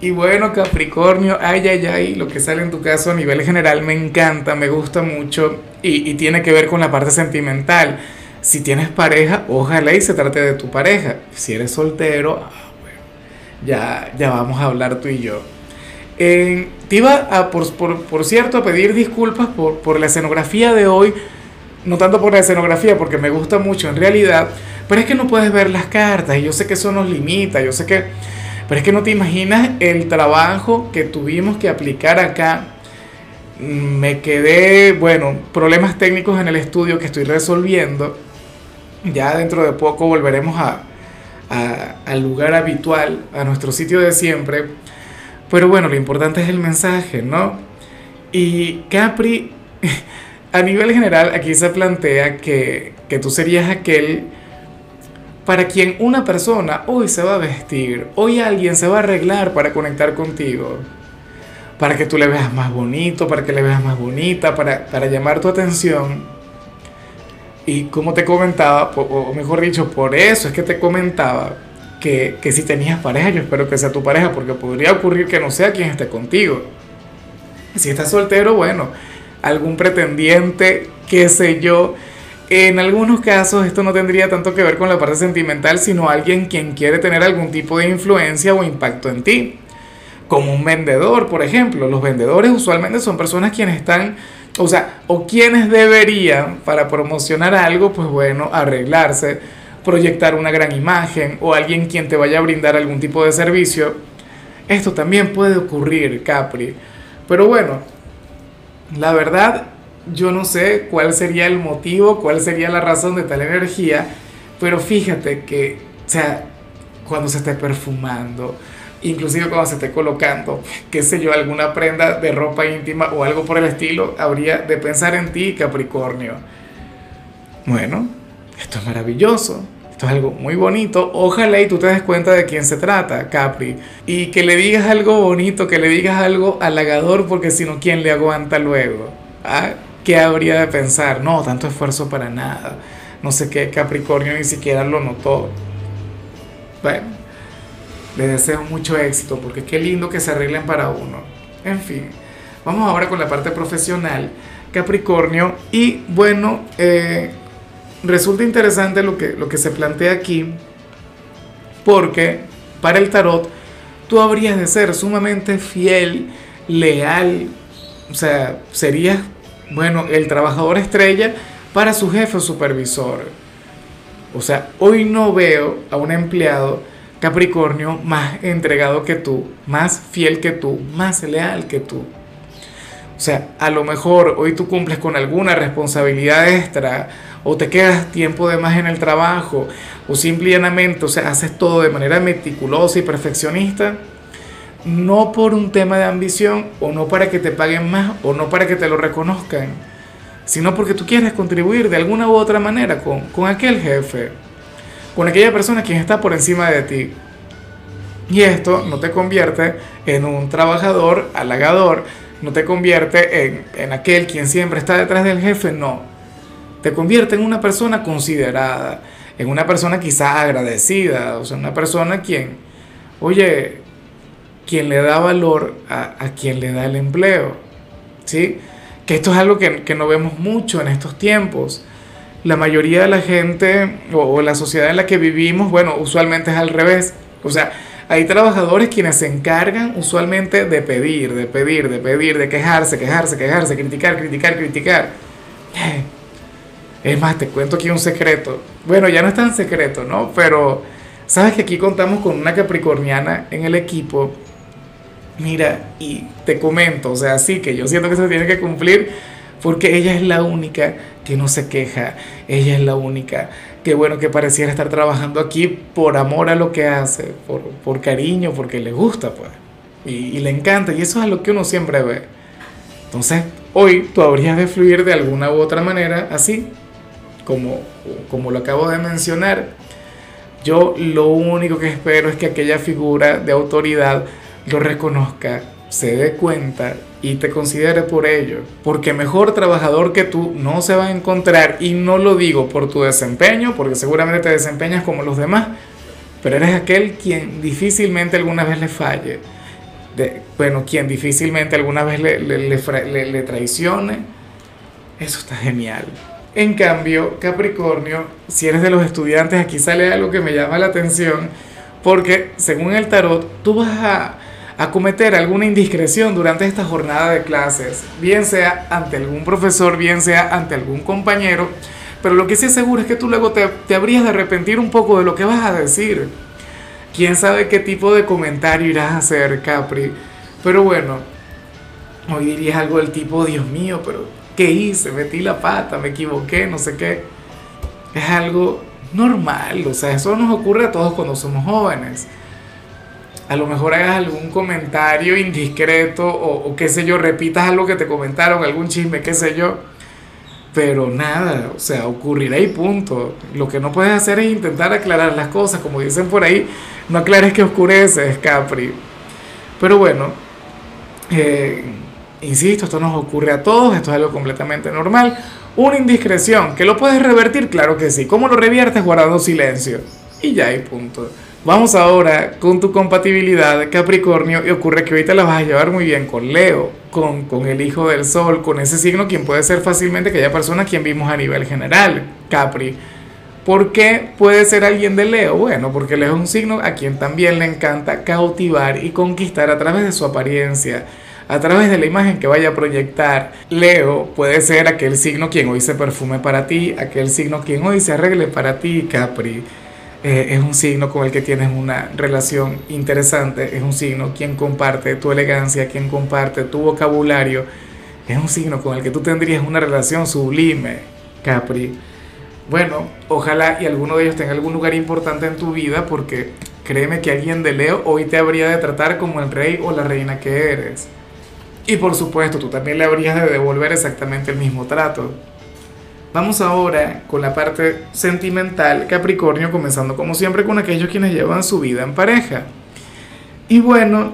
Y bueno, Capricornio, ay, ay, ay, lo que sale en tu caso a nivel general me encanta, me gusta mucho y, tiene que ver con la parte sentimental. Si tienes pareja, ojalá y se trate de tu pareja. Si eres soltero, ah, bueno, ya, ya vamos a hablar tú y yo. te iba, a, por, por, cierto, a pedir disculpas por, por la escenografía de hoy, no tanto por la escenografía, porque me gusta mucho en realidad, pero es que no puedes ver las cartas y yo sé que eso nos limita, yo sé que pero es que no te imaginas el trabajo que tuvimos que aplicar acá. Me quedé, bueno, problemas técnicos en el estudio que estoy resolviendo. Ya dentro de poco volveremos a, al lugar habitual, a nuestro sitio de siempre. Pero bueno, lo importante es el mensaje, ¿no? Y Capri, a nivel general, aquí se plantea que, que tú serías aquel para quien una persona hoy se va a vestir, hoy alguien se va a arreglar para conectar contigo, para que tú le veas más bonito, para que le veas más bonita, para, para llamar tu atención. Y como te comentaba, o mejor dicho, por eso es que te comentaba que, que si tenías pareja, yo espero que sea tu pareja, porque podría ocurrir que no sea quien esté contigo. Si estás soltero, bueno, algún pretendiente, qué sé yo, en algunos casos esto no tendría tanto que ver con la parte sentimental, sino alguien quien quiere tener algún tipo de influencia o impacto en ti. Como un vendedor, por ejemplo. Los vendedores usualmente son personas quienes están, o sea, o quienes deberían, para promocionar algo, pues bueno, arreglarse, proyectar una gran imagen o alguien quien te vaya a brindar algún tipo de servicio. Esto también puede ocurrir, Capri. Pero bueno, la verdad yo no sé cuál sería el motivo, cuál sería la razón de tal energía, pero fíjate que, o sea, cuando se esté perfumando, inclusive cuando se esté colocando, qué sé yo, alguna prenda de ropa íntima o algo por el estilo, habría de pensar en ti, Capricornio. Bueno, esto es maravilloso. Esto es algo muy bonito. Ojalá y tú te des cuenta de quién se trata, Capri. Y que le digas algo bonito, que le digas algo halagador, porque si no, ¿quién le aguanta luego? ¿Ah? ¿Qué habría de pensar? No, tanto esfuerzo para nada. No sé qué, Capricornio ni siquiera lo notó. Bueno, le deseo mucho éxito porque qué lindo que se arreglen para uno. En fin, vamos ahora con la parte profesional, Capricornio. Y bueno, eh, resulta interesante lo que, lo que se plantea aquí porque para el tarot tú habrías de ser sumamente fiel, leal, o sea, serías bueno, el trabajador estrella para su jefe o supervisor. O sea, hoy no veo a un empleado Capricornio más entregado que tú, más fiel que tú, más leal que tú. O sea, a lo mejor hoy tú cumples con alguna responsabilidad extra o te quedas tiempo de más en el trabajo o simplemente, o sea, haces todo de manera meticulosa y perfeccionista no por un tema de ambición o no para que te paguen más o no para que te lo reconozcan, sino porque tú quieres contribuir de alguna u otra manera con, con aquel jefe, con aquella persona quien está por encima de ti. Y esto no te convierte en un trabajador halagador, no te convierte en, en aquel quien siempre está detrás del jefe, no. Te convierte en una persona considerada, en una persona quizás agradecida, o sea, una persona quien, oye, quien le da valor a, quien le da el empleo. ¿sí? Que esto es algo que, no vemos mucho en estos tiempos. La mayoría de la gente o, la sociedad en la que vivimos, bueno, usualmente es al revés. O sea, hay trabajadores quienes se encargan usualmente de pedir, de pedir, de pedir, de quejarse, quejarse, quejarse, criticar, criticar, criticar. Es más, te cuento aquí un secreto. Bueno, ya no es tan secreto, ¿no? Pero sabes que aquí contamos con una capricorniana en el equipo Mira, y te comento, o sea, sí que yo siento que se tiene que cumplir porque ella es la única que no se queja, ella es la única que bueno, que pareciera estar trabajando aquí por amor a lo que hace, por, por cariño, porque le gusta, pues, y, le encanta, y eso es lo que uno siempre ve. Entonces, hoy tú habrías de fluir de alguna u otra manera así, como, como lo acabo de mencionar. Yo lo único que espero es que aquella figura de autoridad lo reconozca, se dé cuenta y te considere por ello. Porque mejor trabajador que tú no se va a encontrar y no lo digo por tu desempeño, porque seguramente te desempeñas como los demás, pero eres aquel quien difícilmente alguna vez le falle. De, bueno, quien difícilmente alguna vez le, le, le traicione. Eso está genial. En cambio, Capricornio, si eres de los estudiantes, aquí sale algo que me llama la atención, porque según el tarot, tú vas a, a cometer alguna indiscreción durante esta jornada de clases, bien sea ante algún profesor, bien sea ante algún compañero, pero lo que sí es seguro es que tú luego te, te habrías de arrepentir un poco de lo que vas a decir. Quién sabe qué tipo de comentario irás a hacer, Capri. Pero bueno, hoy dirías algo del tipo, Dios mío, pero ¿qué hice? Metí la pata, me equivoqué, no sé qué. Es algo normal, o sea, eso nos ocurre a todos cuando somos jóvenes. A lo mejor hagas algún comentario indiscreto o, qué sé yo, repitas algo que te comentaron, algún chisme, qué sé yo pero nada, o sea, ocurrirá y punto. Lo que no puedes hacer es intentar aclarar las cosas, como dicen por ahí, no aclares que oscurece, Capri. Pero bueno, eh, insisto, esto nos ocurre a todos, esto es algo completamente normal. Una indiscreción, ¿que lo puedes revertir? Claro que sí. ¿Cómo lo reviertes? Guardando silencio. Y ya hay punto. Vamos ahora con tu compatibilidad Capricornio y ocurre que ahorita la vas a llevar muy bien con Leo, con, con el hijo del sol, con ese signo quien puede ser fácilmente aquella persona quien vimos a nivel general, Capri. ¿Por qué puede ser alguien de Leo? Bueno, porque Leo es un signo a quien también le encanta cautivar y conquistar a través de su apariencia, a través de la imagen que vaya a proyectar. Leo puede ser aquel signo quien hoy se perfume para ti, aquel signo quien hoy se arregle para ti, Capri. Eh, es un signo con el que tienes una relación interesante, es un signo quien comparte tu elegancia, quien comparte tu vocabulario, es un signo con el que tú tendrías una relación sublime, Capri. Bueno, ojalá y alguno de ellos tenga algún lugar importante en tu vida porque créeme que alguien de Leo hoy te habría de tratar como el rey o la reina que eres. Y por supuesto, tú también le habrías de devolver exactamente el mismo trato. Vamos ahora con la parte sentimental, Capricornio, comenzando como siempre con aquellos quienes llevan su vida en pareja. Y bueno,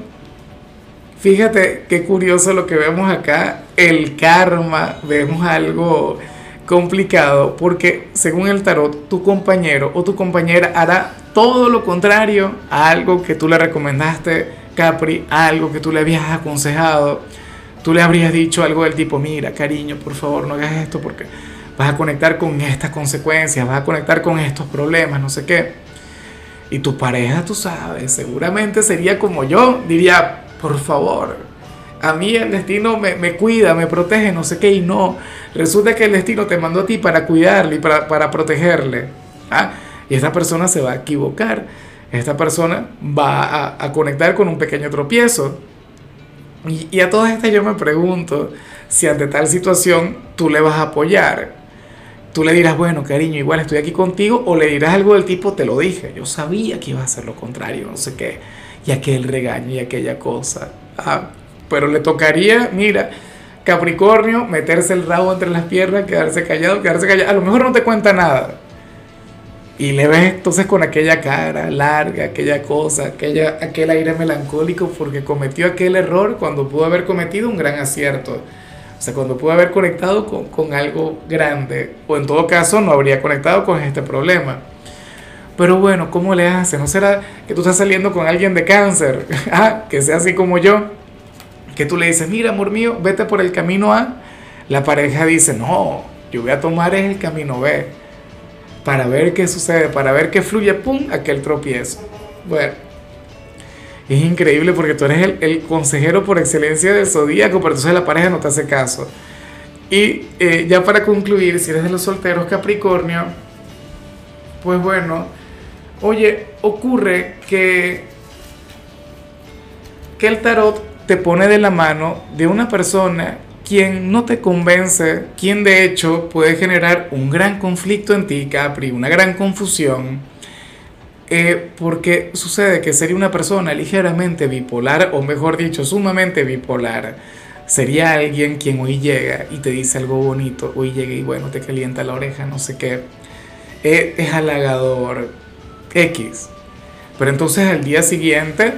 fíjate qué curioso lo que vemos acá, el karma, vemos algo complicado porque según el tarot, tu compañero o tu compañera hará todo lo contrario a algo que tú le recomendaste, Capri, a algo que tú le habías aconsejado. Tú le habrías dicho algo del tipo, mira, cariño, por favor, no hagas esto porque vas a conectar con estas consecuencias, vas a conectar con estos problemas, no sé qué. Y tu pareja, tú sabes, seguramente sería como yo, diría, por favor, a mí el destino me, me, cuida, me protege, no sé qué, y no. Resulta que el destino te mandó a ti para cuidarle y para, para protegerle. ¿ah? Y esta persona se va a equivocar. Esta persona va a, conectar con un pequeño tropiezo. Y, y a todas estas yo me pregunto si ante tal situación tú le vas a apoyar tú le dirás, bueno, cariño, igual estoy aquí contigo, o le dirás algo del tipo, te lo dije, yo sabía que iba a hacer lo contrario, no sé qué, y aquel regaño y aquella cosa. Ah, pero le tocaría, mira, Capricornio, meterse el rabo entre las piernas, quedarse callado, quedarse callado, a lo mejor no te cuenta nada. Y le ves entonces con aquella cara larga, aquella cosa, aquella, aquel aire melancólico porque cometió aquel error cuando pudo haber cometido un gran acierto. O sea, cuando pudo haber conectado con, con algo grande, o en todo caso no habría conectado con este problema. Pero bueno, ¿cómo le haces? ¿No será que tú estás saliendo con alguien de cáncer? ah, que sea así como yo. Que tú le dices, mira, amor mío, vete por el camino A. La pareja dice, no, yo voy a tomar el camino B. Para ver qué sucede, para ver qué fluye, pum, aquel tropiezo. Bueno, es increíble porque tú eres el, consejero por excelencia del zodíaco, pero entonces la pareja no te hace caso. Y eh, ya para concluir, si eres de los solteros Capricornio, pues bueno, oye, ocurre que, que el tarot te pone de la mano de una persona quien no te convence, quien de hecho puede generar un gran conflicto en ti, Capri, una gran confusión eh, porque sucede que sería una persona ligeramente bipolar, o mejor dicho, sumamente bipolar. sería alguien quien hoy llega y te dice algo bonito, hoy llega y bueno, te calienta la oreja, no sé qué. Es, es halagador, X. Pero entonces al día siguiente,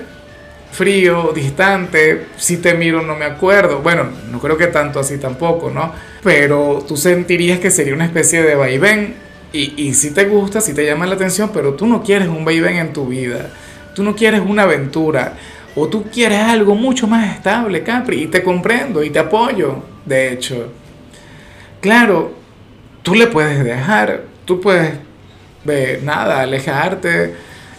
frío, distante, si te miro no me acuerdo. Bueno, no creo que tanto así tampoco, ¿no? Pero tú sentirías que sería una especie de vaivén. Y, y si te gusta, si te llama la atención, pero tú no quieres un vaivén en tu vida. Tú no quieres una aventura. O tú quieres algo mucho más estable, Capri. Y te comprendo y te apoyo, de hecho. Claro, tú le puedes dejar. Tú puedes, de nada, alejarte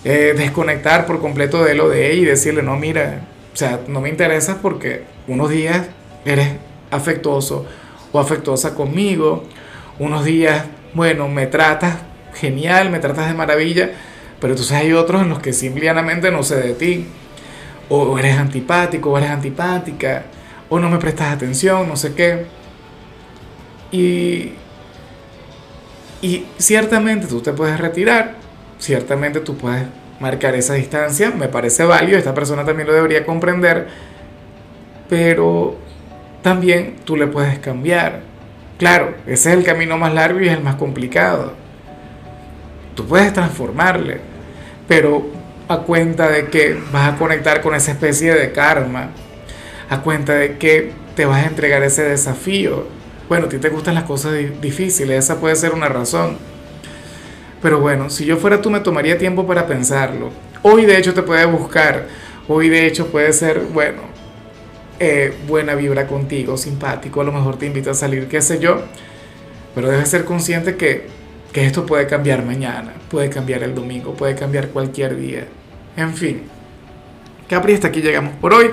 eh, desconectar por completo de lo de ella y decirle, no, mira, o sea, no me interesas porque unos días eres afectuoso o afectuosa conmigo, unos días, bueno, me tratas genial, me tratas de maravilla, pero entonces hay otros en los que simplemente no sé de ti, o eres antipático, o eres antipática, o no me prestas atención, no sé qué. Y, y ciertamente tú te puedes retirar, ciertamente tú puedes marcar esa distancia, me parece válido, esta persona también lo debería comprender, pero también tú le puedes cambiar. Claro, ese es el camino más largo y es el más complicado. Tú puedes transformarle, pero a cuenta de que vas a conectar con esa especie de karma, a cuenta de que te vas a entregar ese desafío. Bueno, a ti te gustan las cosas difíciles, esa puede ser una razón pero bueno, si yo fuera tú me tomaría tiempo para pensarlo. Hoy de hecho te puede buscar. Hoy de hecho puede ser, bueno, eh, buena vibra contigo, simpático. A lo mejor te invita a salir, qué sé yo. Pero debes ser consciente que, que esto puede cambiar mañana. Puede cambiar el domingo. Puede cambiar cualquier día. En fin. Capri, hasta aquí llegamos por hoy.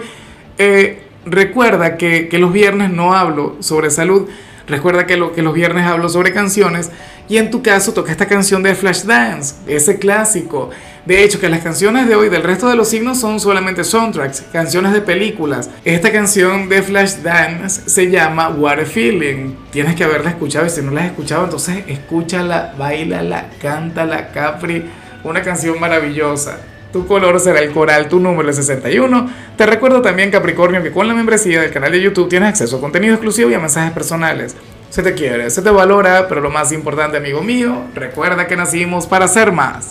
Eh, recuerda que, que los viernes no hablo sobre salud Recuerda que, lo, que los viernes hablo sobre canciones y en tu caso toca esta canción de Flashdance, ese clásico. De hecho, que las canciones de hoy del resto de los signos son solamente soundtracks, canciones de películas. Esta canción de Flashdance se llama What a Feeling. Tienes que haberla escuchado y si no la has escuchado, entonces escúchala, bailala, cántala, Capri. Una canción maravillosa. Tu color será el coral, tu número es 61. Te recuerdo también, Capricornio, que con la membresía del canal de YouTube tienes acceso a contenido exclusivo y a mensajes personales. Se te quiere, se te valora, pero lo más importante, amigo mío, recuerda que nacimos para ser más.